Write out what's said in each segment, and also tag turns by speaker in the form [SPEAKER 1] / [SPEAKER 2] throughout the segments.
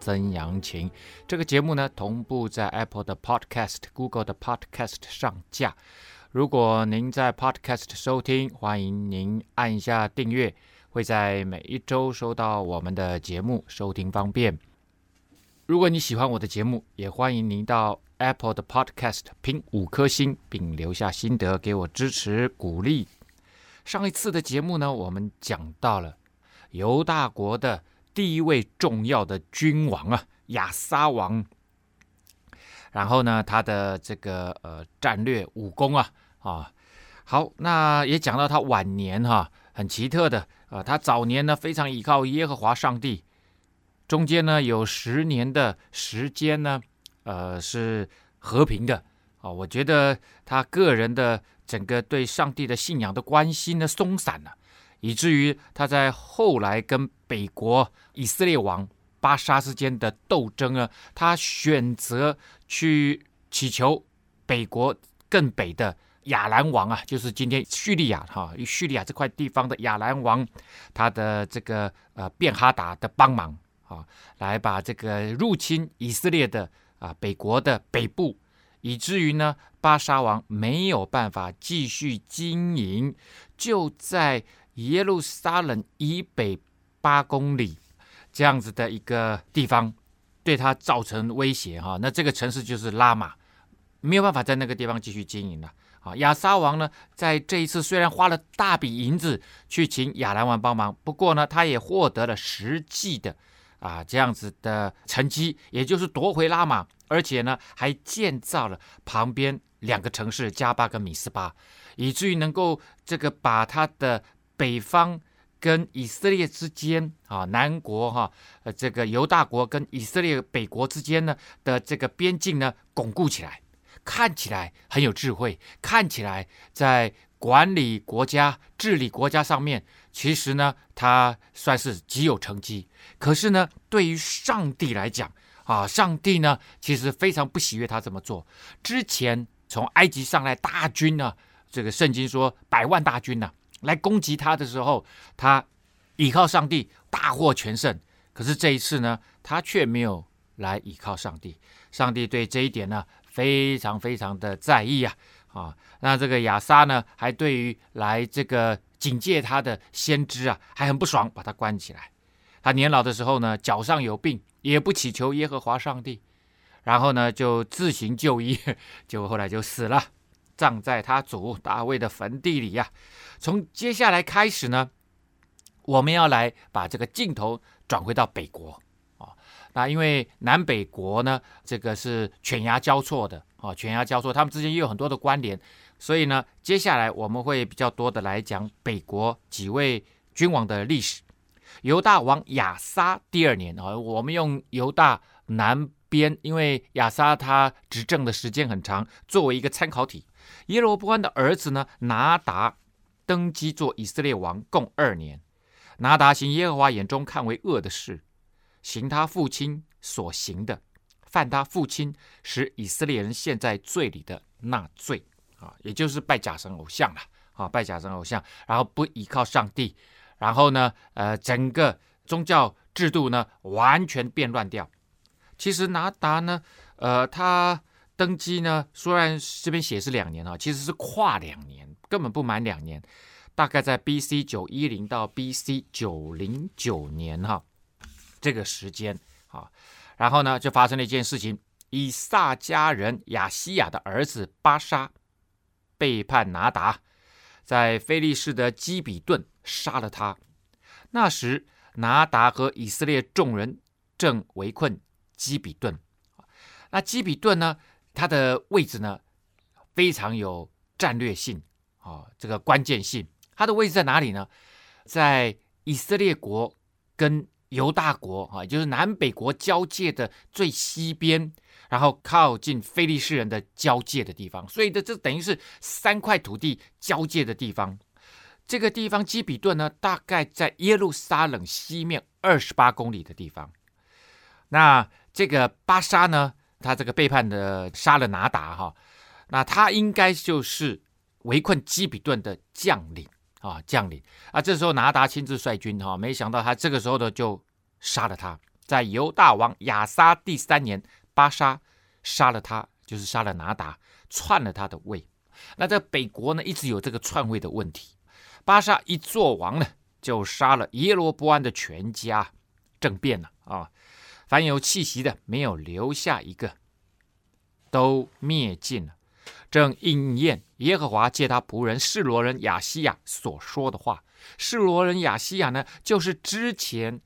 [SPEAKER 1] 曾阳晴，这个节目呢，同步在 Apple 的 Podcast、Google 的 Podcast 上架。如果您在 Podcast 收听，欢迎您按一下订阅，会在每一周收到我们的节目，收听方便。如果你喜欢我的节目，也欢迎您到 Apple 的 Podcast 评五颗星，并留下心得给我支持鼓励。上一次的节目呢，我们讲到了犹大国的。第一位重要的君王啊，亚撒王。然后呢，他的这个呃战略武功啊啊，好，那也讲到他晚年哈、很奇特的啊，他早年呢非常依靠耶和华上帝，中间呢有十年的时间呢，呃是和平的啊。我觉得他个人的整个对上帝的信仰的关心呢松散了。以至于他在后来跟北国以色列王巴沙之间的斗争啊，他选择去祈求北国更北的亚兰王啊，就是今天叙利亚哈，叙利亚这块地方的亚兰王，他的这个呃便哈达的帮忙啊，来把这个入侵以色列的啊北国的北部，以至于呢巴沙王没有办法继续经营，就在。耶路撒冷以北八公里这样子的一个地方，对他造成威胁哈。那这个城市就是拉玛，没有办法在那个地方继续经营了。啊，亚撒王呢，在这一次虽然花了大笔银子去请亚兰王帮忙，不过呢，他也获得了实际的啊这样子的成绩，也就是夺回拉玛，而且呢，还建造了旁边两个城市加巴跟米斯巴，以至于能够这个把他的。北方跟以色列之间啊，南国哈，呃，这个犹大国跟以色列北国之间呢的这个边境呢巩固起来，看起来很有智慧，看起来在管理国家、治理国家上面，其实呢他算是极有成绩。可是呢，对于上帝来讲啊，上帝呢其实非常不喜悦他这么做。之前从埃及上来大军呢，这个圣经说百万大军呢。来攻击他的时候，他倚靠上帝大获全胜。可是这一次呢，他却没有来倚靠上帝。上帝对这一点呢，非常非常的在意啊！啊，那这个亚撒呢，还对于来这个警戒他的先知啊，还很不爽，把他关起来。他年老的时候呢，脚上有病，也不祈求耶和华上帝，然后呢，就自行就医，就后来就死了。葬在他祖大卫的坟地里呀。从接下来开始呢，我们要来把这个镜头转回到北国啊。那因为南北国呢，这个是犬牙交错的啊，犬牙交错，他们之间也有很多的关联。所以呢，接下来我们会比较多的来讲北国几位君王的历史。犹大王亚撒第二年啊，我们用犹大南边，因为亚撒他执政的时间很长，作为一个参考体。耶罗波安的儿子呢，拿达登基做以色列王，共二年。拿达行耶和华眼中看为恶的事，行他父亲所行的，犯他父亲使以色列人陷在罪里的那罪啊，也就是拜假神偶像了啊，拜假神偶像，然后不依靠上帝，然后呢，呃，整个宗教制度呢完全变乱掉。其实拿达呢，呃，他。登基呢，虽然这边写是两年啊，其实是跨两年，根本不满两年，大概在 B.C. 九一零到 B.C. 九零九年哈，这个时间啊，然后呢就发生了一件事情，以撒家人亚西亚的儿子巴沙背叛拿达，在非利士的基比顿杀了他。那时拿达和以色列众人正围困基比顿，那基比顿呢？它的位置呢，非常有战略性啊，这个关键性。它的位置在哪里呢？在以色列国跟犹大国啊，就是南北国交界的最西边，然后靠近非利士人的交界的地方，所以这这等于是三块土地交界的地方。这个地方基比顿呢，大概在耶路撒冷西面二十八公里的地方。那这个巴沙呢，他这个背叛的杀了拿达哈，那他应该就是围困基比顿的将领啊，将领啊。这时候拿达亲自率军哈，没想到他这个时候呢就杀了他。在犹大王亚撒第三年，巴沙杀了他，就是杀了拿达，篡了他的位。那在北国呢，一直有这个篡位的问题。巴沙一做王呢，就杀了耶罗波安的全家，政变了啊！凡有气息的，没有留下一个，都灭尽了。正应验耶和华借他仆人示罗人亚西亚所说的话。示罗人亚西亚呢，就是之前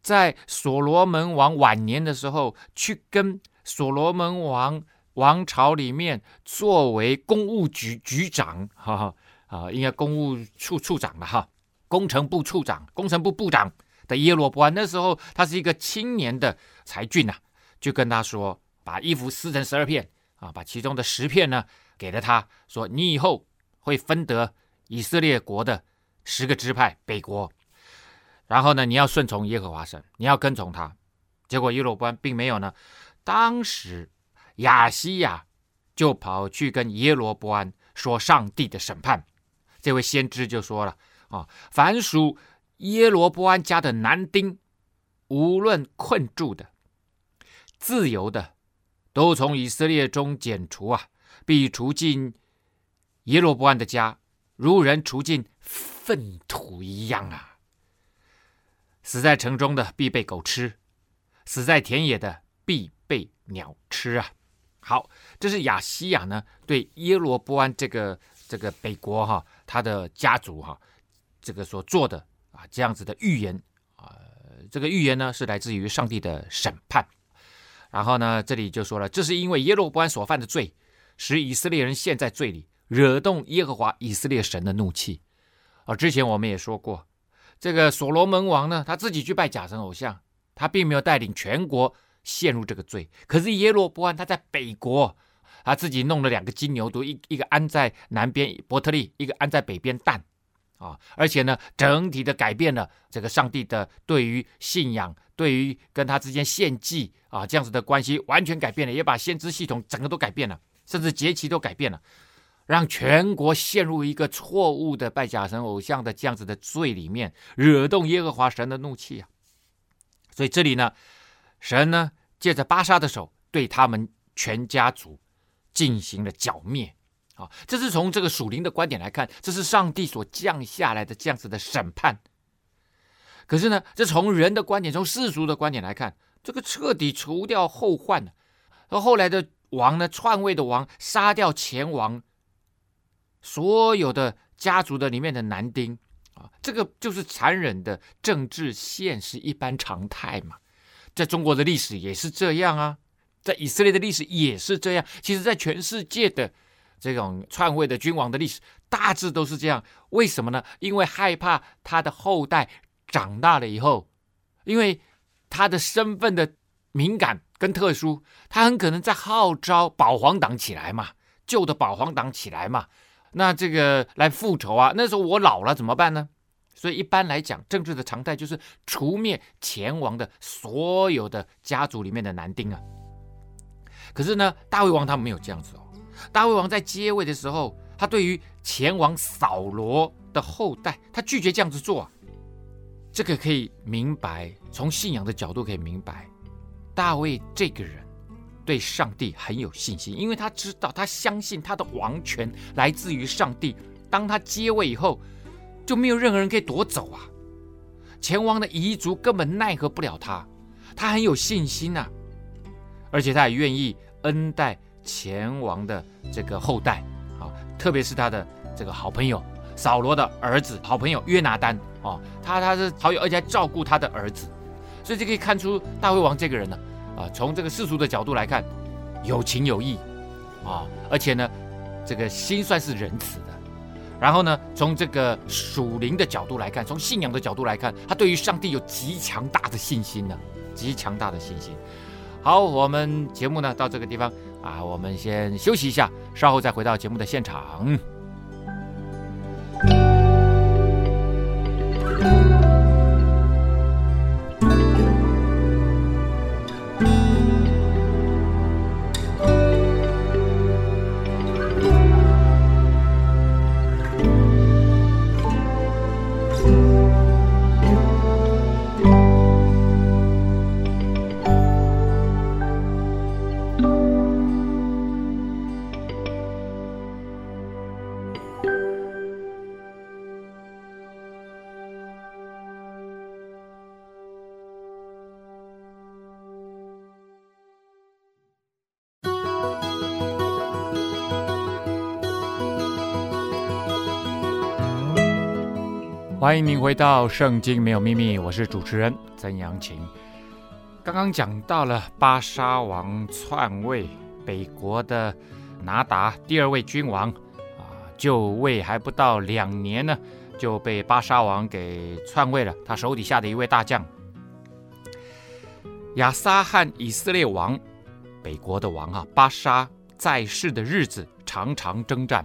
[SPEAKER 1] 在所罗门王晚年的时候，去跟所罗门王王朝里面作为公务局局长，哈哈。啊，应该公务处处长了哈，工程部处长、工程部部长的耶罗波安，那时候他是一个青年的才俊呐，就跟他说，把衣服撕成十二片啊，把其中的十片呢给了他，说你以后会分得以色列国的十个支派北国，然后呢，你要顺从耶和华神，你要跟从他。结果耶罗波安并没有呢，当时亚西亚就跑去跟耶罗波安说上帝的审判。这位先知就说了：“啊，凡属耶罗波安家的男丁，无论困住的、自由的，都从以色列中剪除啊，必除尽耶罗波安的家，如人除尽粪土一样啊。死在城中的必被狗吃，死在田野的必被鸟吃啊。”好，这是亚西亚呢对耶罗波安这个这个北国哈。他的家族哈，这个所做的啊，这样子的预言啊，这个预言呢是来自于上帝的审判。然后呢，这里就说了，这是因为耶罗波安所犯的罪，使以色列人陷在罪里，惹动耶和华以色列神的怒气。而之前我们也说过，这个所罗门王呢，他自己去拜假神偶像，他并没有带领全国陷入这个罪。可是耶罗波安他在北国。他自己弄了两个金牛犊，一一个安在南边伯特利，一个安在北边但，啊，而且呢，整体的改变了这个上帝的对于信仰，对于跟他之间献祭啊这样子的关系，完全改变了，也把先知系统整个都改变了，甚至节期都改变了，让全国陷入一个错误的拜假神偶像的这样子的罪里面，惹动耶和华神的怒气啊！所以这里呢，神呢借着巴沙的手对他们全家族。进行了剿灭，啊，这是从这个属灵的观点来看，这是上帝所降下来的这样子的审判。可是呢，这从人的观点，从世俗的观点来看，这个彻底除掉后患了。而后来的王呢，篡位的王杀掉前王所有的家族的里面的男丁啊，这个就是残忍的政治现实一般常态嘛。在中国的历史也是这样啊。在以色列的历史也是这样，其实，在全世界的这种篡位的君王的历史，大致都是这样。为什么呢？因为害怕他的后代长大了以后，因为他的身份的敏感跟特殊，他很可能在号召保皇党起来嘛，旧的保皇党起来嘛，那这个来复仇啊。那时候我老了怎么办呢？所以一般来讲，政治的常态就是除灭前王的所有的家族里面的男丁啊。可是呢，大卫王他没有这样子哦。大卫王在接位的时候，他对于前王扫罗的后代，他拒绝这样子做啊。这个可以明白，从信仰的角度可以明白，大卫这个人对上帝很有信心，因为他知道，他相信他的王权来自于上帝。当他接位以后，就没有任何人可以夺走啊。前王的遗族根本奈何不了他，他很有信心呐、啊。而且他也愿意恩待前王的这个后代，啊，特别是他的这个好朋友扫罗的儿子，好朋友约拿单，啊，他他是好友，而且还照顾他的儿子，所以就可以看出大卫王这个人呢，啊，从这个世俗的角度来看，有情有义，啊，而且呢，这个心算是仁慈的，然后呢，从这个属灵的角度来看，从信仰的角度来看，他对于上帝有极强大的信心呢，极强大的信心。好，我们节目呢到这个地方啊，我们先休息一下，稍后再回到节目的现场。欢迎您回到《圣经没有秘密》，我是主持人曾阳晴。刚刚讲到了巴沙王篡位，北国的拿达第二位君王啊，就位还不到两年呢，就被巴沙王给篡位了。他手底下的一位大将亚撒和以色列王北国的王啊巴沙在世的日子，常常征战。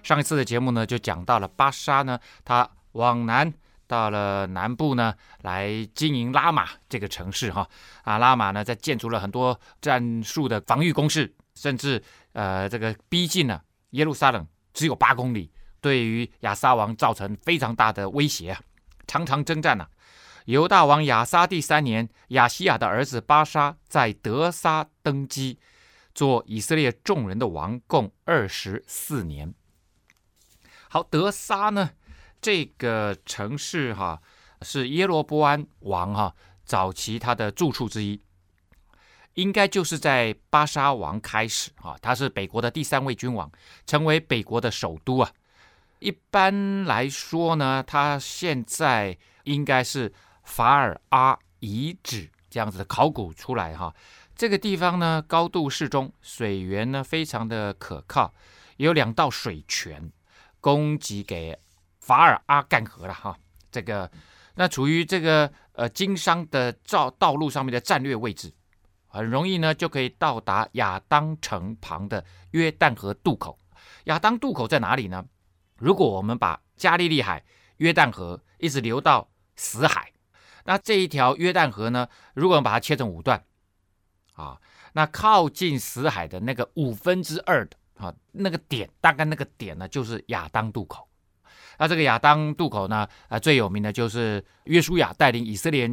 [SPEAKER 1] 上一次的节目呢，就讲到了巴沙呢，他。往南到了南部呢，来经营拉玛这个城市哈啊，拉玛呢在建筑了很多战术的防御工事，甚至呃这个逼近了耶路撒冷只有八公里，对于亚撒王造成非常大的威胁，常常征战呐、啊。犹大王亚撒第三年，亚西亚的儿子巴沙在德沙登基，做以色列众人的王，共二十四年。好，德沙呢？这个城市哈是耶罗波安王哈早期他的住处之一，应该就是在巴沙王开始哈，他是北国的第三位君王，成为北国的首都啊。一般来说呢，他现在应该是法尔阿遗址这样子的考古出来哈。这个地方呢高度适中，水源呢非常的可靠，有两道水泉供给给。法尔阿干河了哈，这个那处于这个呃经商的道道路上面的战略位置，很容易呢就可以到达亚当城旁的约旦河渡口。亚当渡口在哪里呢？如果我们把加利利海、约旦河一直流到死海，那这一条约旦河呢，如果我们把它切成五段，啊，那靠近死海的那个五分之二的啊那个点，大概那个点呢就是亚当渡口。那这个亚当渡口呢？啊，最有名的就是约书亚带领以色列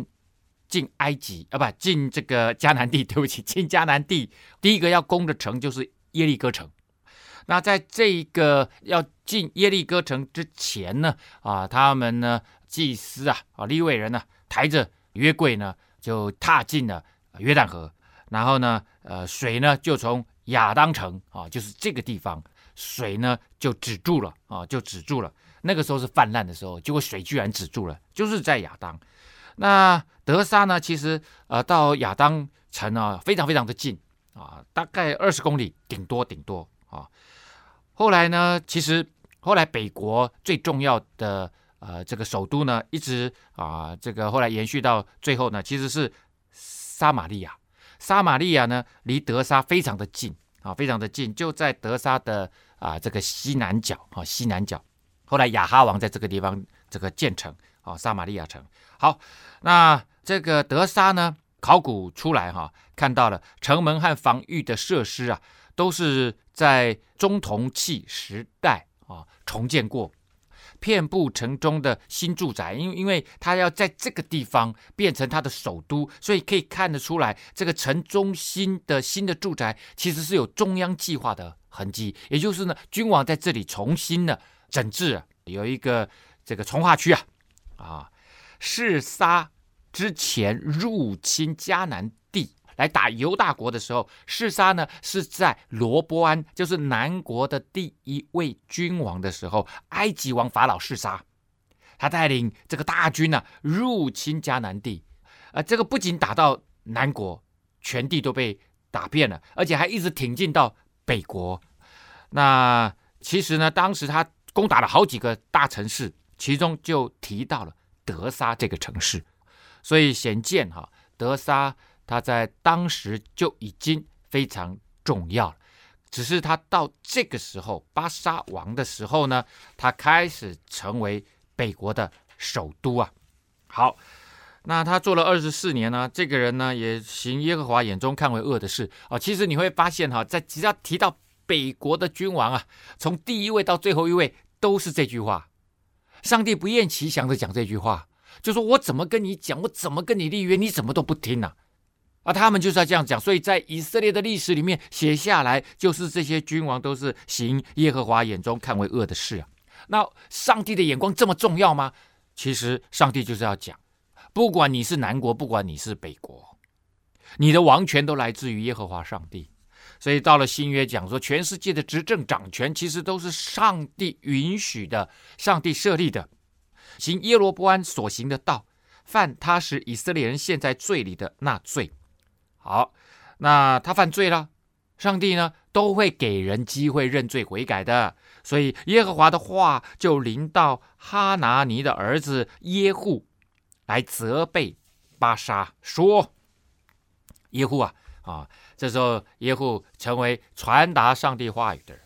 [SPEAKER 1] 进埃及啊，不进这个迦南地。对不起，进迦南地第一个要攻的城就是耶利哥城。那在这一个要进耶利哥城之前呢，啊，他们呢祭司啊啊利未人呢抬着约柜呢就踏进了约旦河，然后呢，呃，水呢就从亚当城啊，就是这个地方，水呢就止住了啊，就止住了。那个时候是泛滥的时候，结果水居然止住了，就是在亚当。那德沙呢？其实呃，到亚当城呢，非常非常的近啊，大概二十公里，顶多顶多啊。后来呢，其实后来北国最重要的呃这个首都呢，一直啊这个后来延续到最后呢，其实是撒玛利亚。撒玛利亚呢，离德沙非常的近啊，非常的近，就在德沙的啊这个西南角啊，西南角。后来亚哈王在这个地方这个建城啊，撒玛利亚城。好，那这个德沙呢，考古出来哈，看到了城门和防御的设施啊，都是在中铜器时代啊重建过，遍布城中的新住宅，因为因为他要在这个地方变成他的首都，所以可以看得出来，这个城中心的新的住宅其实是有中央计划的痕迹，也就是呢，君王在这里重新的。整治，有一个这个从化区啊，啊，示撒之前入侵迦南地来打犹大国的时候，示撒呢是在罗波安，就是南国的第一位君王的时候，埃及王法老示撒，他带领这个大军呢、入侵迦南地，啊，这个不仅打到南国，全地都被打遍了，而且还一直挺进到北国。那其实呢，当时他。攻打了好几个大城市，其中就提到了德沙这个城市，所以显见哈，得撒它在当时就已经非常重要了。只是他到这个时候，巴沙王的时候呢，他开始成为北国的首都啊。好，那他做了二十四年呢，这个人呢也行耶和华眼中看为恶的事啊。其实你会发现哈，在只要提到北国的君王啊，从第一位到最后一位都是这句话。上帝不厌其详的讲这句话，就说我怎么跟你讲，我怎么跟你立约，你怎么都不听呢？啊，他们就是要这样讲，所以在以色列的历史里面写下来，就是这些君王都是行耶和华眼中看为恶的事啊。那上帝的眼光这么重要吗？其实上帝就是要讲，不管你是南国，不管你是北国，你的王权都来自于耶和华上帝。所以到了新约讲说，全世界的执政掌权其实都是上帝允许的，上帝设立的。行耶罗波安所行的道，犯他使以色列人陷在罪里的那罪。好，那他犯罪了，上帝呢都会给人机会认罪悔改的。所以耶和华的话就临到哈拿尼的儿子耶户来责备巴沙，说：“耶户啊，啊，这时候耶户成为传达上帝话语的人。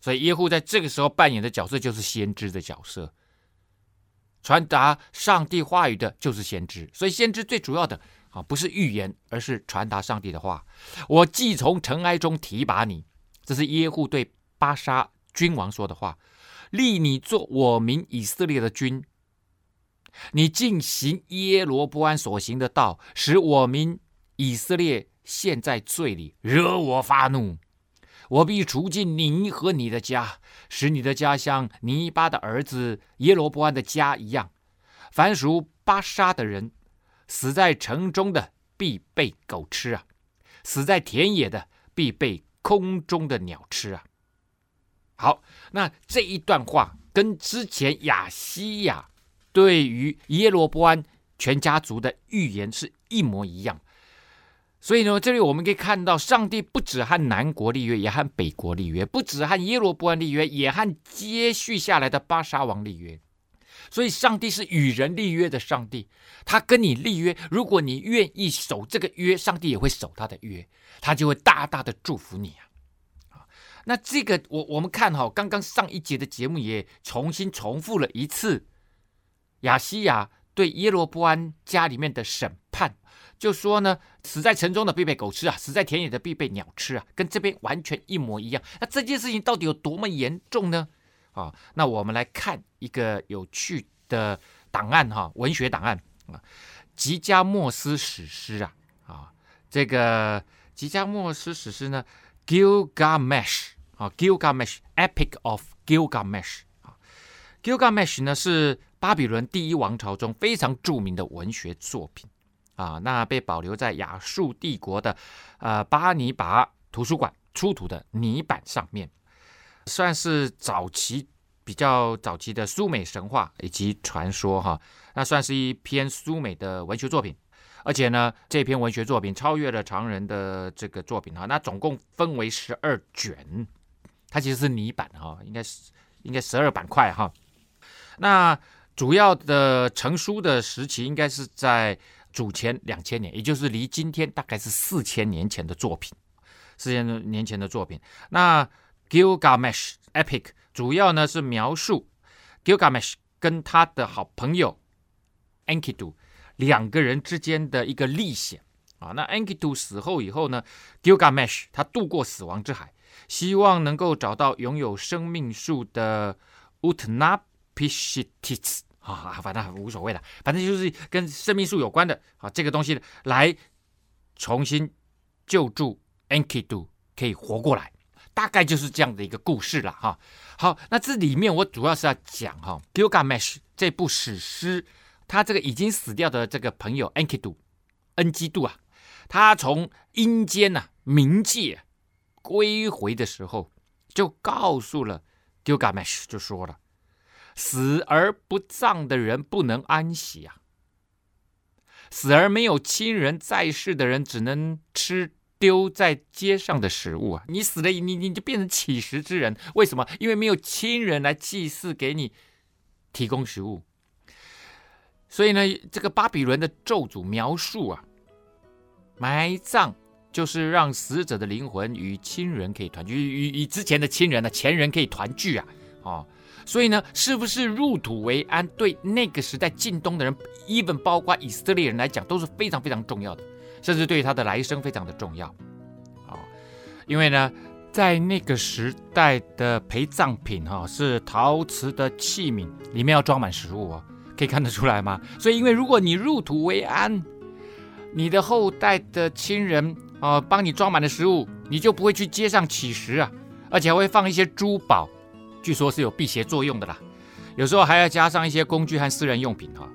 [SPEAKER 1] 所以耶户在这个时候扮演的角色就是先知的角色，传达上帝话语的就是先知。所以先知最主要的。”啊，不是预言，而是传达上帝的话。我既从尘埃中提拔你，这是耶户对巴沙君王说的话，立你做我民以色列的君。你尽行耶罗波安所行的道，使我民以色列陷在罪里，惹我发怒。我必除尽你和你的家，使你的家像尼巴的儿子耶罗波安的家一样。凡属巴沙的人。死在城中的必被狗吃啊，死在田野的必被空中的鸟吃啊。好，那这一段话跟之前亚西亚对于耶罗波安全家族的预言是一模一样。所以呢，这里我们可以看到，上帝不止和南国立约，也和北国立约；不止和耶罗波安立约，也和接续下来的巴沙王立约。所以，上帝是与人立约的上帝，他跟你立约，如果你愿意守这个约，上帝也会守他的约，他就会大大的祝福你啊！那这个我我们看哈，刚刚上一节的节目也重新重复了一次，亚西亚对耶罗波安家里面的审判，就说呢，死在城中的必被狗吃啊，死在田野的必被鸟吃啊，跟这边完全一模一样。那这件事情到底有多么严重呢？啊，那我们来看一个有趣的档案哈，文学档案啊，《吉加莫斯史诗》啊，啊，这个《吉加莫斯史诗》呢，《Gilgamesh》啊，《Gilgamesh Epic of Gilgamesh》啊，《Gilgamesh》呢是巴比伦第一王朝中非常著名的文学作品啊，那被保留在亚述帝国的呃巴尼拔图书馆出土的泥板上面。算是早期比较早期的苏美神话以及传说哈，那算是一篇苏美的文学作品，而且呢，这篇文学作品超越了常人的这个作品哈，那总共分为十二卷，它其实是泥板哈，应该是应该十二板块哈，那主要的成书的时期应该是在主前两千年，也就是离今天大概是四千年前的作品，四千年前的作品，那。Gilgamesh Epic 主要呢是描述 Gilgamesh 跟他的好朋友 Enkidu 两个人之间的一个历险啊。那 Enkidu 死后以后呢，Gilgamesh 他渡过死亡之海，希望能够找到拥有生命树的 Utnapishtim 啊，反正无所谓了，反正就是跟生命树有关的啊，这个东西来重新救助 Enkidu 可以活过来。大概就是这样的一个故事了哈。好，那这里面我主要是要讲哈，《Gilgamesh》这部史诗，他这个已经死掉的这个朋友 Enkidu 恩基杜啊，他从阴间呐冥界归回的时候，就告诉了 Gilgamesh，就说了：死而不葬的人不能安息啊，死而没有亲人在世的人只能吃。丢在街上的食物啊，你死了，你你就变成乞食之人。为什么？因为没有亲人来祭祀给你提供食物。所以呢，这个巴比伦的咒诅描述啊，埋葬就是让死者的灵魂与亲人可以团聚，与与之前的亲人的前人可以团聚啊，哦，所以呢，是不是入土为安，对那个时代近东的人，even 包括以色列人来讲，都是非常非常重要的，甚至对于他的来生非常的重要，哦，因为呢，在那个时代的陪葬品哈、哦，是陶瓷的器皿，里面要装满食物哦。可以看得出来吗？所以，因为如果你入土为安，你的后代的亲人啊、帮你装满了食物，你就不会去街上乞食啊，而且还会放一些珠宝，据说是有辟邪作用的啦。有时候还要加上一些工具和私人用品哈。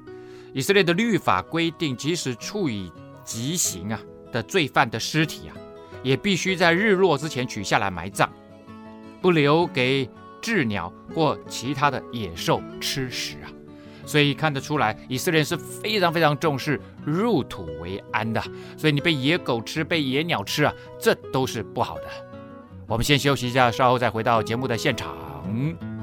[SPEAKER 1] 以色列的律法规定，即使处以极刑啊的罪犯的尸体啊，也必须在日落之前取下来埋葬，不留给雉鸟或其他的野兽吃食啊。所以看得出来，以色列是非常非常重视入土为安的。所以你被野狗吃，被野鸟吃啊，这都是不好的。我们先休息一下，稍后再回到节目的现场。嗯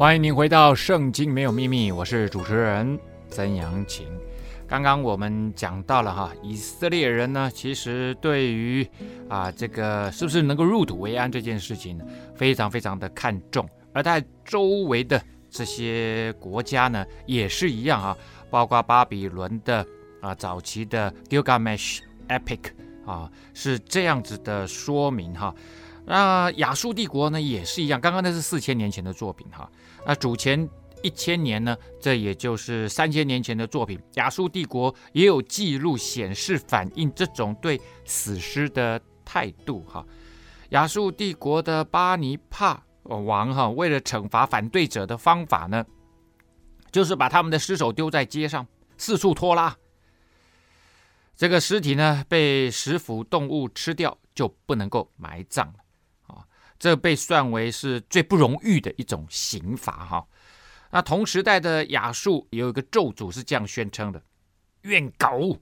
[SPEAKER 1] 欢迎您回到《圣经没有秘密》，我是主持人曾阳晴。刚刚我们讲到了哈，以色列人呢，其实对于啊这个是不是能够入土为安这件事情，非常非常的看重。而在周围的这些国家呢，也是一样啊，包括巴比伦的啊早期的 Gilgamesh Epic 啊，是这样子的说明哈。那亚述帝国呢，也是一样，刚刚那是四千年前的作品哈。那主前一千年呢，这也就是三千年前的作品。亚述帝国也有记录显示，反映这种对死尸的态度。哈，亚述帝国的巴尼帕王哈，为了惩罚反对者的方法呢，就是把他们的尸首丢在街上，四处拖拉。这个尸体呢，被食腐动物吃掉，就不能够埋葬了。这被算为是最不荣誉的一种刑罚哈。那同时代的亚述有一个咒诅是这样宣称的：愿狗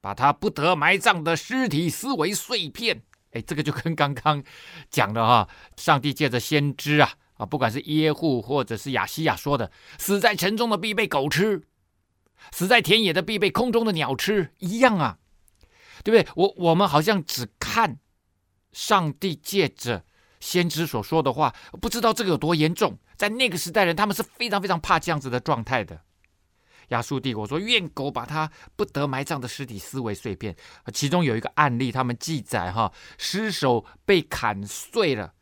[SPEAKER 1] 把他不得埋葬的尸体撕为碎片。哎，这个就跟刚刚讲的哈，上帝借着先知啊啊，不管是耶户或者是亚西亚说的，死在城中的必被狗吃，死在田野的必被空中的鸟吃，一样啊，对不对？我我们好像只看上帝借着。先知所说的话，不知道这个有多严重。在那个时代人，他们是非常非常怕这样子的状态的。亚述帝国说，愿狗把他不得埋葬的尸体撕为碎片。其中有一个案例，他们记载哈，尸首被砍碎了，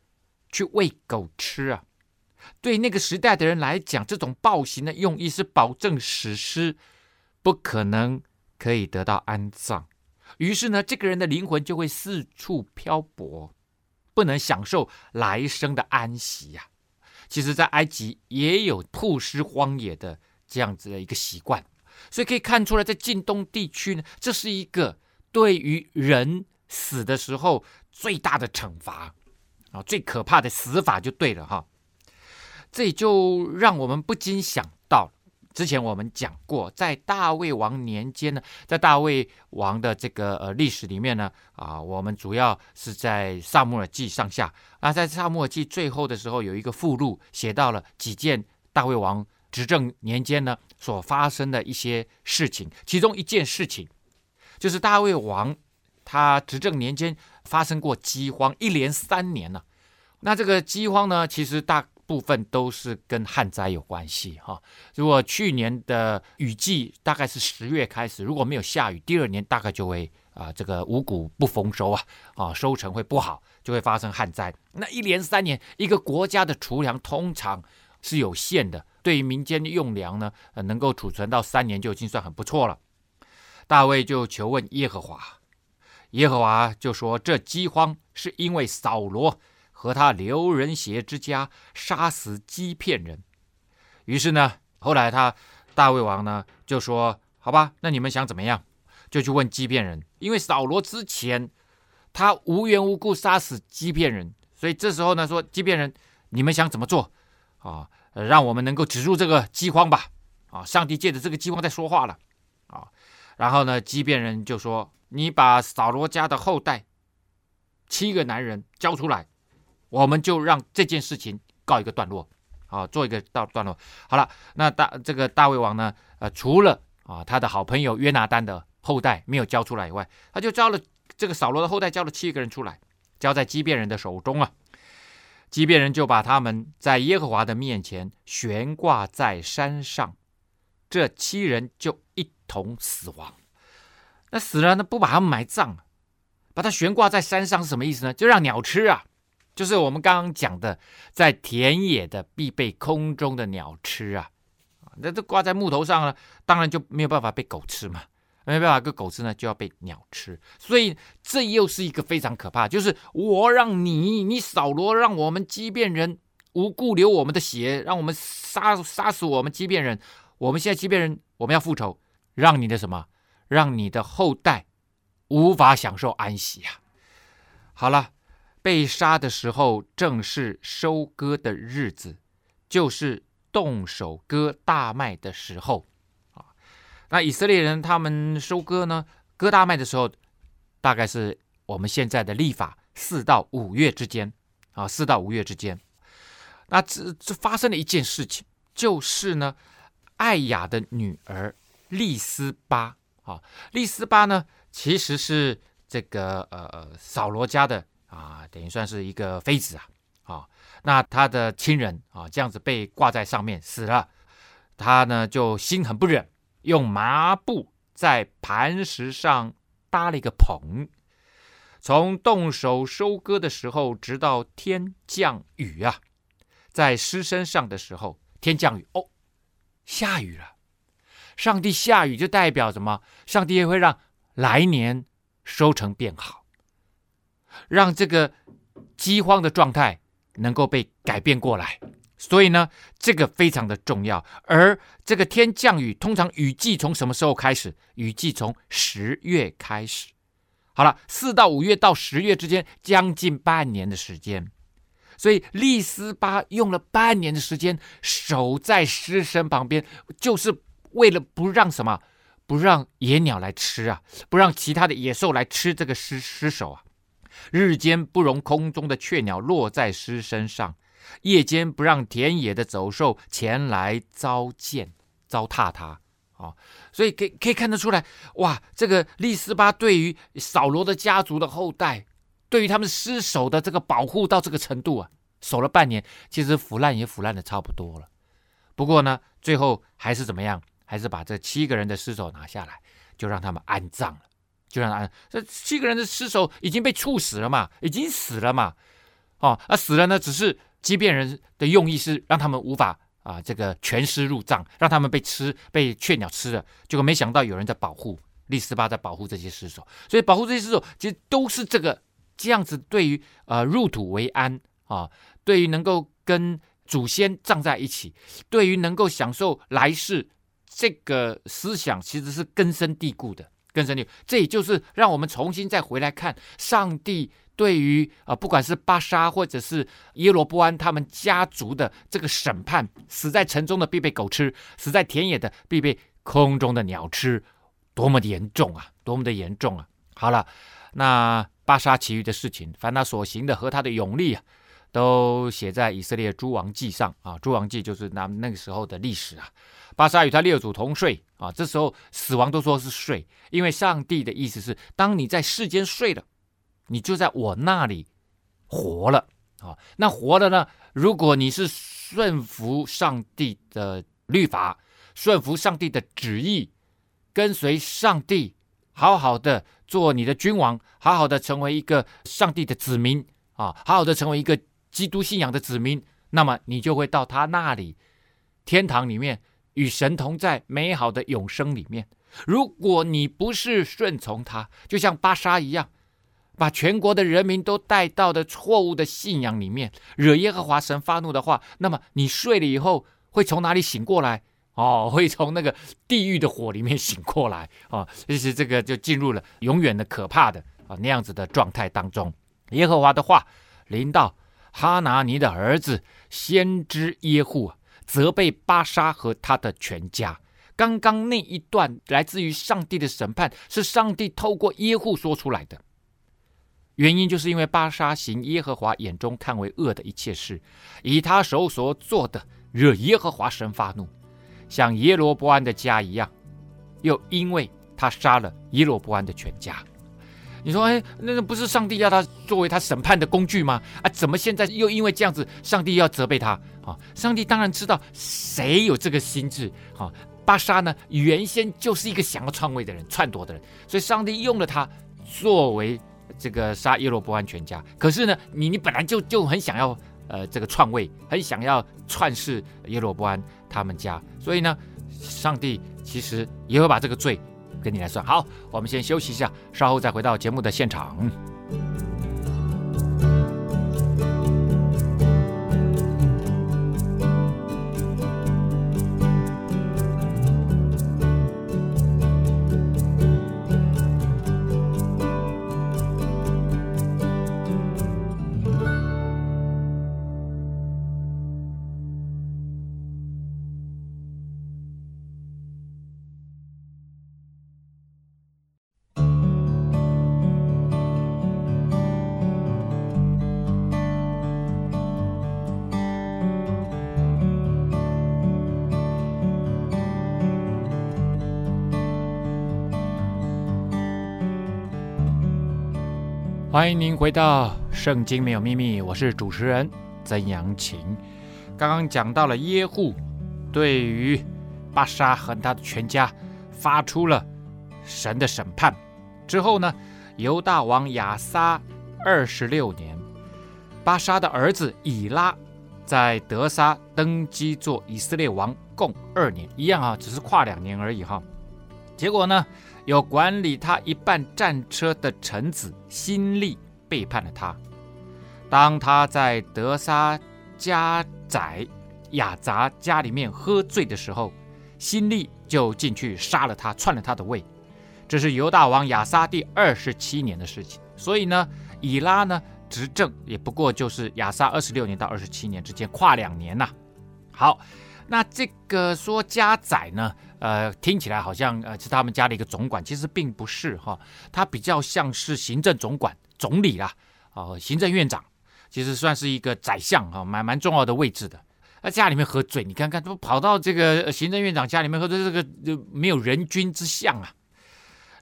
[SPEAKER 1] 去喂狗吃啊。对那个时代的人来讲，这种暴行的用意是保证死尸不可能可以得到安葬。于是呢，这个人的灵魂就会四处漂泊。不能享受来生的安息呀、啊！其实，在埃及也有曝尸荒野的这样子的一个习惯，所以可以看出来，在近东地区呢，这是一个对于人死的时候最大的惩罚啊，最可怕的死法就对了哈。这也就让我们不禁想到。之前我们讲过，在大卫王年间呢，在大卫王的这个呃历史里面呢，啊，我们主要是在撒母耳记上下。那在撒母耳记最后的时候，有一个附录写到了几件大卫王执政年间呢所发生的一些事情。其中一件事情就是大卫王他执政年间发生过饥荒，一连三年呢。那这个饥荒呢，其实大。部分都是跟旱灾有关系哈。如果去年的雨季大概是十月开始，如果没有下雨，第二年大概就会啊这个五谷不丰收啊啊收成会不好，就会发生旱灾。那一连三年，一个国家的储粮通常是有限的，对于民间用粮呢，呃，能够储存到三年就已经算很不错了。大卫就求问耶和华，耶和华就说：“这饥荒是因为扫罗和他流人血之家杀死基遍人。”于是呢，后来他大卫王呢就说：“好吧，那你们想怎么样？”就去问基遍人，因为扫罗之前他无缘无故杀死基遍人，所以这时候呢说：“基遍人，你们想怎么做啊？让我们能够止住这个饥荒吧！”啊，上帝借着这个饥荒在说话了啊。然后呢，基遍人就说：“你把扫罗家的后代七个男人交出来，我们就让这件事情告一个段落，啊，做一个到段落。好了，那大这个大卫王呢，呃，除了啊他的好朋友约拿单的后代没有交出来以外，他就交了这个扫罗的后代交了七个人出来，交在基遍人的手中啊。基遍人就把他们在耶和华的面前悬挂在山上，这七人就一。”同死亡，那死了呢？不把他们埋葬，把他悬挂在山上是什么意思呢？就让鸟吃啊，就是我们刚刚讲的，在田野的必被空中的鸟吃啊。那这挂在木头上呢，当然就没有办法被狗吃嘛，没有办法被狗吃呢，就要被鸟吃。所以这又是一个非常可怕，就是我让你，你扫罗，让我们基遍人无故流我们的血，让我们杀杀死我们基遍人，我们现在基遍人，我们要复仇。让你的什么？让你的后代无法享受安息呀！好了，被杀的时候正是收割的日子，就是动手割大麦的时候啊。那以色列人他们收割呢，割大麦的时候，大概是我们现在的历法四到五月之间啊，四到五月之间。那这这发生了一件事情，就是呢，艾雅的女儿。利斯巴啊，利斯巴呢，其实是这个呃扫罗家的啊，等于算是一个妃子啊啊。那他的亲人啊，这样子被挂在上面死了，他呢就心很不忍，用麻布在磐石上搭了一个棚，从动手收割的时候，直到天降雨啊，在尸身上的时候，天降雨哦，下雨了。上帝下雨就代表什么？上帝也会让来年收成变好，让这个饥荒的状态能够被改变过来。所以呢，这个非常的重要。而这个天降雨，通常雨季从什么时候开始？雨季从十月开始。好了，四到五月到十月之间，将近半年的时间。所以利斯巴用了半年的时间守在尸身旁边，就是。为了不让什么，不让野鸟来吃啊，不让其他的野兽来吃这个尸尸首啊，日间不容空中的雀鸟落在尸身上，夜间不让田野的走兽前来糟践糟蹋它、哦，所以可以可以看得出来，哇，这个利斯巴对于扫罗的家族的后代，对于他们尸首的这个保护到这个程度啊，守了半年，其实腐烂也腐烂的差不多了。不过呢，最后还是怎么样？还是把这七个人的尸首拿下来，就让他们安葬了，就让他安。这七个人的尸首已经被处死了嘛，已经死了嘛，哦，啊死了呢，只是基遍人的用意是让他们无法啊这个全尸入葬，让他们被吃被雀鸟吃了。结果没想到有人在保护利斯巴，在保护这些尸首，所以保护这些尸首其实都是这个这样子，对于呃入土为安啊，对于能够跟祖先葬在一起，对于能够享受来世。这个思想其实是根深蒂固的，更深的。这也就是让我们重新再回来看上帝对于啊，不管是巴沙或者是耶罗波安他们家族的这个审判：死在城中的必被狗吃，死在田野的必被空中的鸟吃，多么的严重啊！多么的严重啊！好了，那巴沙其余的事情，凡他所行的和他的勇力啊，都写在以色列诸王记上啊。诸王记就是那那个时候的历史啊。巴沙与他列祖同睡啊，这时候死亡都说是睡，因为上帝的意思是，当你在世间睡了，你就在我那里活了啊。那活了呢？如果你是顺服上帝的律法，顺服上帝的旨意，跟随上帝，好好的做你的君王，好好的成为一个上帝的子民啊，好好的成为一个基督信仰的子民，那么你就会到他那里天堂里面。与神同在美好的永生里面。如果你不是顺从他，就像巴沙一样，把全国的人民都带到的错误的信仰里面，惹耶和华神发怒的话，那么你睡了以后会从哪里醒过来？哦，会从那个地狱的火里面醒过来哦，其实这个就进入了永远的可怕的啊那样子的状态当中。耶和华的话临到哈拿尼的儿子先知耶户，责备巴沙和他的全家。刚刚那一段来自于上帝的审判，是上帝透过耶户说出来的。原因就是因为巴沙行耶和华眼中看为恶的一切事，以他手所做的惹耶和华神发怒，像耶罗波安的家一样。又因为他杀了耶罗波安的全家，你说，哎，那个不是上帝要他作为他审判的工具吗？啊，怎么现在又因为这样子，上帝要责备他？啊，上帝当然知道谁有这个心智。啊，巴沙呢，原先就是一个想要篡位的人、篡夺的人，所以上帝用了他作为。这个杀耶罗波安全家，可是呢，你你本来就就很想要呃这个篡位，很想要篡弑耶罗波安他们家，所以呢，上帝其实也会把这个罪跟你来算。好，我们先休息一下，稍后再回到节目的现场。欢迎您回到《圣经没有秘密》，我是主持人曾阳晴。刚刚讲到了耶户对于巴沙和他的全家发出了神的审判之后呢，犹大王亚撒二十六年，巴沙的儿子以拉在德沙登基做以色列王，共二年，一样啊，只是跨两年而已哈。结果呢，有管理他一半战车的臣子辛利背叛了他。当他在德撒加宰亚杂家里面喝醉的时候，辛利就进去杀了他，篡了他的位。这是犹大王亚撒第二十七年的事情。所以呢，以拉呢执政也不过就是亚撒二十六年到二十七年之间，跨两年呐、好，那这个说家宰呢？呃，听起来好像呃是他们家的一个总管，其实并不是哈，他比较像是行政总管、总理啦，哦，行政院长，其实算是一个宰相哈，蛮蛮重要的位置的。那家里面喝醉，你看看都跑到这个行政院长家里面喝醉，这个就没有人君之相啊。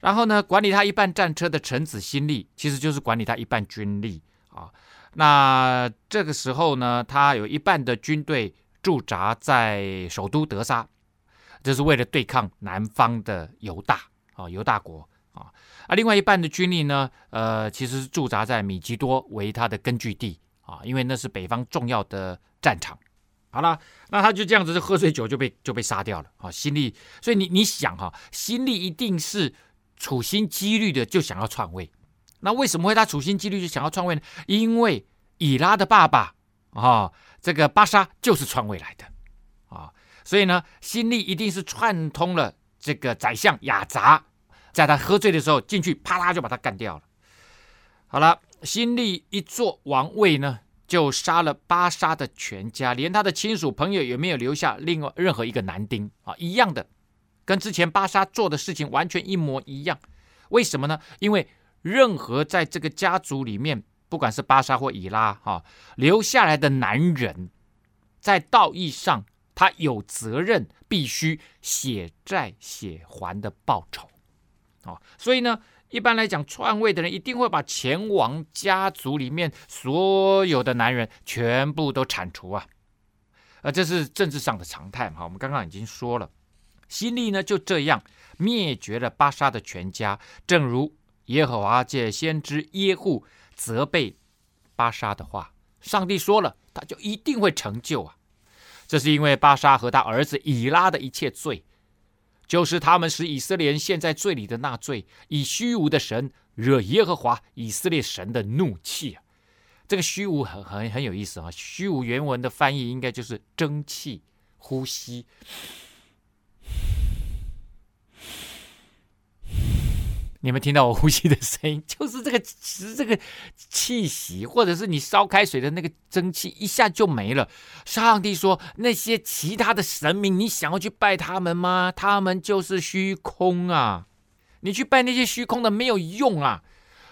[SPEAKER 1] 然后呢，管理他一半战车的臣子辛利，其实就是管理他一半军力啊。那这个时候呢，他有一半的军队驻扎在首都德沙。这是为了对抗南方的犹大啊，犹大国啊，啊，另外一半的军力呢，呃，其实是驻扎在米吉多为他的根据地啊，因为那是北方重要的战场。好了，那他就这样子，喝醉酒就被就被杀掉了啊，辛利。所以你你想哈，辛利一定是处心积虑的就想要篡位。那为什么会他处心积虑就想要篡位呢？因为以拉的爸爸啊，这个巴沙就是篡位来的啊。所以呢，辛利一定是串通了这个宰相亚杂，在他喝醉的时候进去，啪啦就把他干掉了。好了，辛利一坐王位呢，就杀了巴沙的全家，连他的亲属朋友也没有留下另外任何一个男丁啊，一样的，跟之前巴沙做的事情完全一模一样。为什么呢？因为任何在这个家族里面，不管是巴沙或以拉哈，留下来的男人，在道义上。他有责任，必须血债血还的报仇，哦，所以呢，一般来讲，篡位的人一定会把前王家族里面所有的男人全部都铲除啊，呃，这是政治上的常态嘛。我们刚刚已经说了，辛利呢就这样灭绝了巴沙的全家，正如耶和华借先知耶户责备巴沙的话，上帝说了，他就一定会成就啊。这是因为巴沙和他儿子以拉的一切罪，就是他们使以色列人陷在罪里的那罪，以虚无的神惹耶和华以色列神的怒气啊。这个虚无很很很有意思啊，虚无原文的翻译应该就是蒸汽呼吸。你们听到我呼吸的声音，就是这个，是这个气息，或者是你烧开水的那个蒸汽，一下就没了。上帝说：“那些其他的神明，你想要去拜他们吗？他们就是虚空啊！你去拜那些虚空的没有用啊！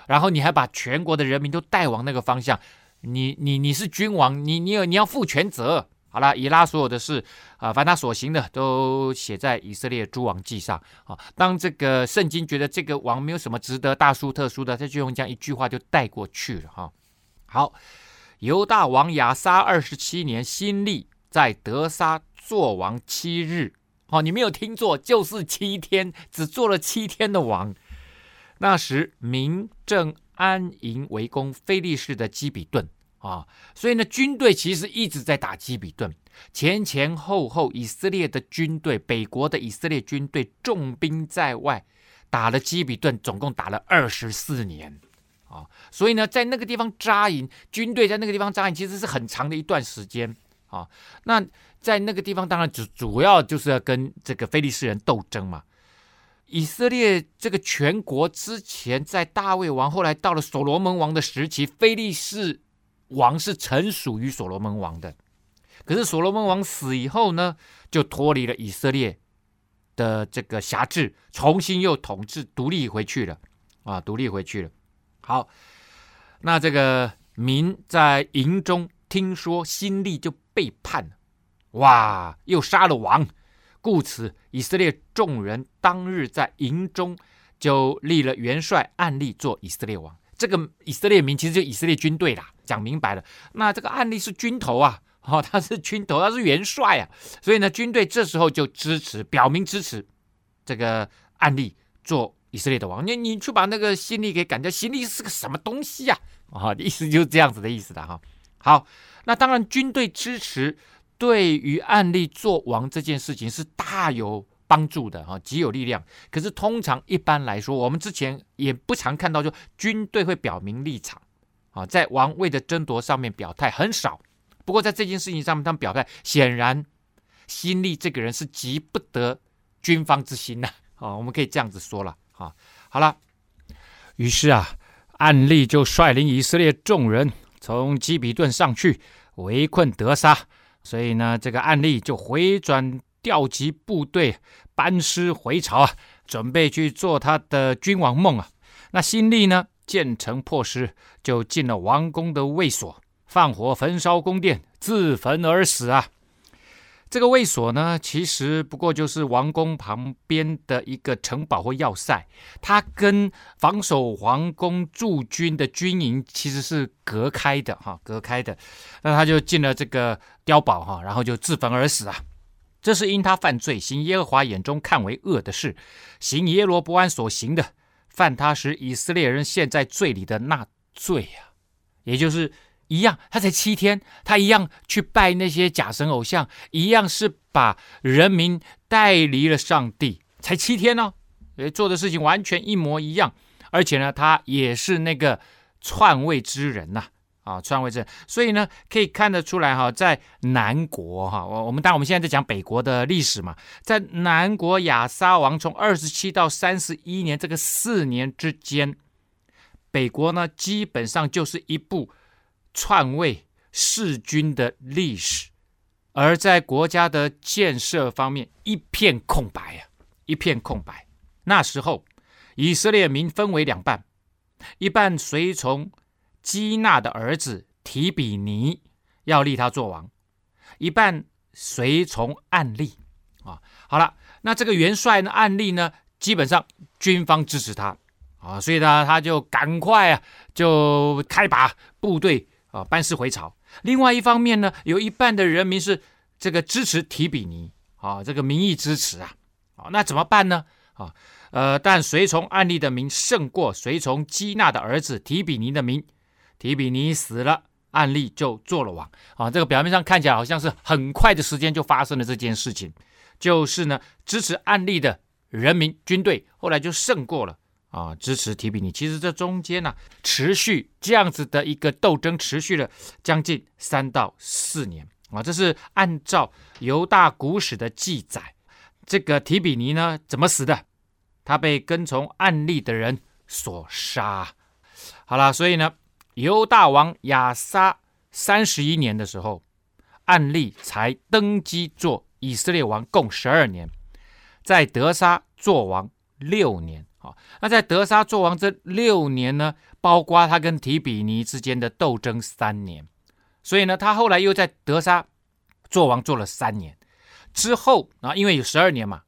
[SPEAKER 1] 然后你还把全国的人民都带往那个方向，你你你是君王，你你有你要负全责。”好了，以拉所有的事啊，凡他所行的，都写在以色列诸王记上啊。当这个圣经觉得这个王没有什么值得大书特书的，他就用这样一句话就带过去了哈。好，犹大王亚撒二十七年，新历在德沙做王七日。哦，你没有听错，就是七天，只做了七天的王。那时民正安营围攻非利士的基比顿。啊，所以呢，军队其实一直在打基比顿，前前后后，以色列的军队，北国的以色列军队重兵在外，打了基比顿，总共打了二十四年啊。所以呢，在那个地方扎营，军队在那个地方扎营，其实是很长的一段时间啊。那在那个地方，当然主主要就是要跟这个非利士人斗争嘛。以色列这个全国之前在大卫王，后来到了所罗门王的时期，非利士。王是臣属于所罗门王的，可是所罗门王死以后呢，就脱离了以色列的这个辖制，重新又统治独立回去了啊，独立回去了。好，那这个民在营中听说新立就背叛了，哇，又杀了王，故此以色列众人当日在营中就立了元帅暗利做以色列王。这个以色列民其实就以色列军队啦。讲明白了，那这个案例是军头啊，哦，他是军头，他是元帅啊，所以呢，军队这时候就支持，表明支持这个案例做以色列的王。你你去把那个新力给赶掉，新力是个什么东西呀？啊，意思就是这样子的意思的哈。好，那当然军队支持，对于案例做王这件事情是大有帮助的哈，极有力量。可是通常一般来说，我们之前也不常看到，就军队会表明立场。啊，在王位的争夺上面表态很少，不过在这件事情上面，他们表态显然，新历这个人是急不得军方之心呐。啊，我们可以这样子说了。啊，好了，于是啊，暗利就率领以色列众人从基比顿上去围困得撒，所以呢，这个暗利就回转调集部队班师回朝啊，准备去做他的君王梦啊。那新历呢？建城破失，就进了王宫的卫所，放火焚烧宫殿，自焚而死啊！这个卫所呢，其实不过就是王宫旁边的一个城堡或要塞，它跟防守皇宫驻军的军营其实是隔开的哈，隔开的。那他就进了这个碉堡哈，然后就自焚而死啊！这是因他犯罪，行耶和华眼中看为恶的事，行耶罗波安所行的。犯他使以色列人陷在罪里的那罪呀、啊，也就是一样，他才七天，他一样去拜那些假神偶像，一样是把人民带离了上帝，才七天呢、哦，做的事情完全一模一样，而且呢，他也是那个篡位之人呐、啊，篡位政，所以呢，可以看得出来哈，在南国哈，我我们当然我们现在在讲北国的历史嘛，在南国亚撒王从二十七到三十一年这个四年之间，北国呢基本上就是一部篡位弑君的历史，而在国家的建设方面一片空白啊，一片空白。那时候以色列民分为两半，一半随从。基纳的儿子提比尼要立他做王，一半随从案例啊。好了，那这个元帅呢，案例呢，基本上军方支持他啊，所以呢，他就赶快啊，就开拔部队啊，班师回朝。另外一方面呢，有一半的人民是这个支持提比尼啊，这个民意支持啊，啊，那怎么办呢？啊，呃，但随从案例的名胜过随从基纳的儿子提比尼的名。提比尼死了，暗利就做了王啊！这个表面上看起来好像是很快的时间就发生了这件事情，就是呢，支持暗利的人民军队后来就胜过了啊支持提比尼。其实这中间呢、持续这样子的一个斗争，持续了将近三到四年啊。这是按照犹大古史的记载。这个提比尼呢，怎么死的？他被跟从暗利的人所杀。好了，所以呢，犹大王亚撒三十一年的时候，暗利才登基做以色列王，共十二年，在德沙做王六年。啊，那在德沙做王这六年呢，包括他跟提比尼之间的斗争三年，所以呢，他后来又在德沙做王做了三年。之后啊，因为有十二年嘛，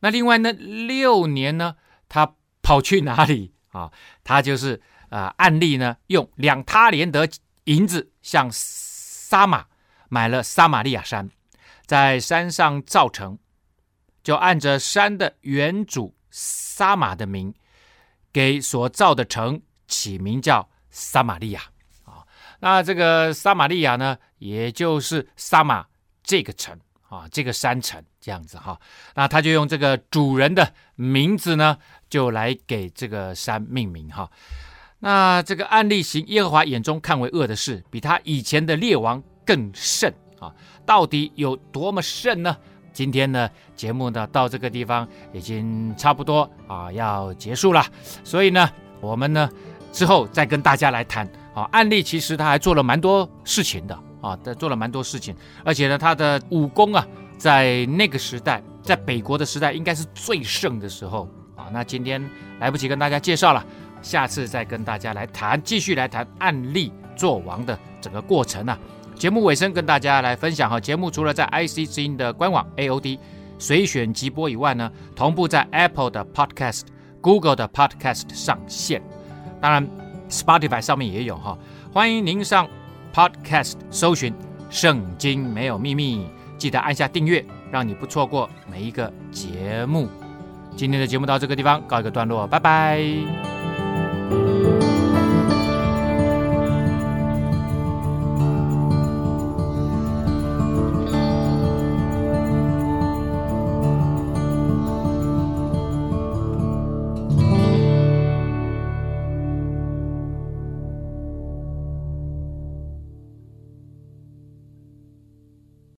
[SPEAKER 1] 那另外呢六年呢，他跑去哪里啊？他就是啊、呃，暗利呢用两他连得银子向撒玛买了撒玛利亚山，在山上造城，就按着山的原主撒玛的名，给所造的城起名叫撒玛利亚啊。那这个撒玛利亚呢，也就是撒玛这个城。啊，这个山城这样子哈，那他就用这个主人的名字呢，就来给这个山命名哈。那这个案例行耶和华眼中看为恶的事，比他以前的列王更甚啊！到底有多么甚呢？今天呢，节目呢到这个地方已经差不多啊要结束了，所以呢，我们呢之后再跟大家来谈啊。案例其实他还做了蛮多事情的。啊，他做了蛮多事情，而且呢，他的武功啊，在那个时代，在北国的时代，应该是最盛的时候啊。那今天来不及跟大家介绍了，下次再跟大家来谈，继续来谈案例做王的整个过程啊。节目尾声跟大家来分享哈，节目除了在 IC 之音的官网 AOD 随选即播以外呢，同步在 Apple 的 Podcast、Google 的 Podcast 上线，当然 Spotify 上面也有哈，欢迎您上。Podcast 搜寻圣经没有秘密，记得按下订阅，让你不错过每一个节目。今天的节目到这个地方告一个段落，拜拜。